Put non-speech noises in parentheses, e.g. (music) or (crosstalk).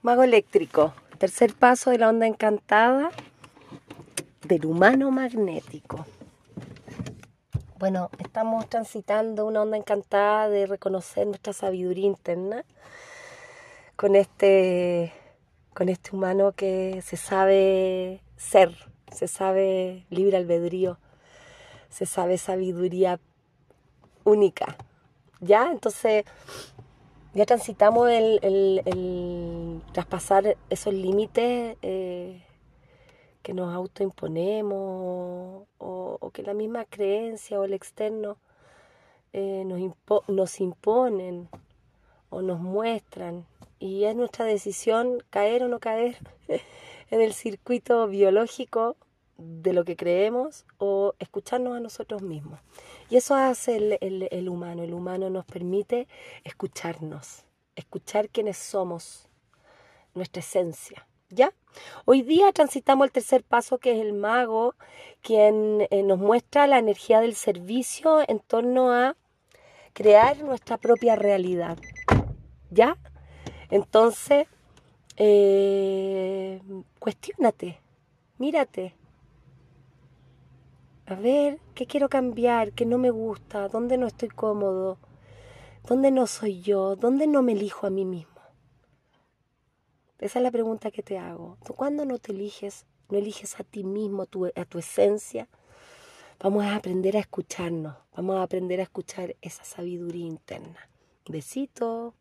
Mago eléctrico, tercer paso de la onda encantada del humano magnético. Bueno, estamos transitando una onda encantada de reconocer nuestra sabiduría interna con este, con este humano que se sabe ser, se sabe libre albedrío, se sabe sabiduría única. ¿Ya? Entonces, ya transitamos el, traspasar esos límites eh, que nos autoimponemos o, que la misma creencia o el externo eh, nos, nos imponen o nos muestran. Y es nuestra decisión caer o no caer (laughs) en el circuito biológico de lo que creemos o escucharnos a nosotros mismos. Y eso hace el, humano. El humano nos permite escucharnos, escuchar quiénes somos, nuestra esencia. ¿Ya? Hoy día transitamos el tercer paso que es el mago, quien eh, nos muestra la energía del servicio en torno a crear nuestra propia realidad. ¿Ya? Entonces, eh, cuestiónate, mírate, a ver, ¿qué quiero cambiar? ¿Qué no me gusta? ¿Dónde no estoy cómodo? ¿Dónde no soy yo? ¿Dónde no me elijo a mí mismo? Esa es la pregunta que te hago. ¿Tú cuándo no te eliges? ¿No eliges a ti mismo, tu, a tu esencia? Vamos a aprender a escucharnos. Vamos a aprender a escuchar esa sabiduría interna. Besito.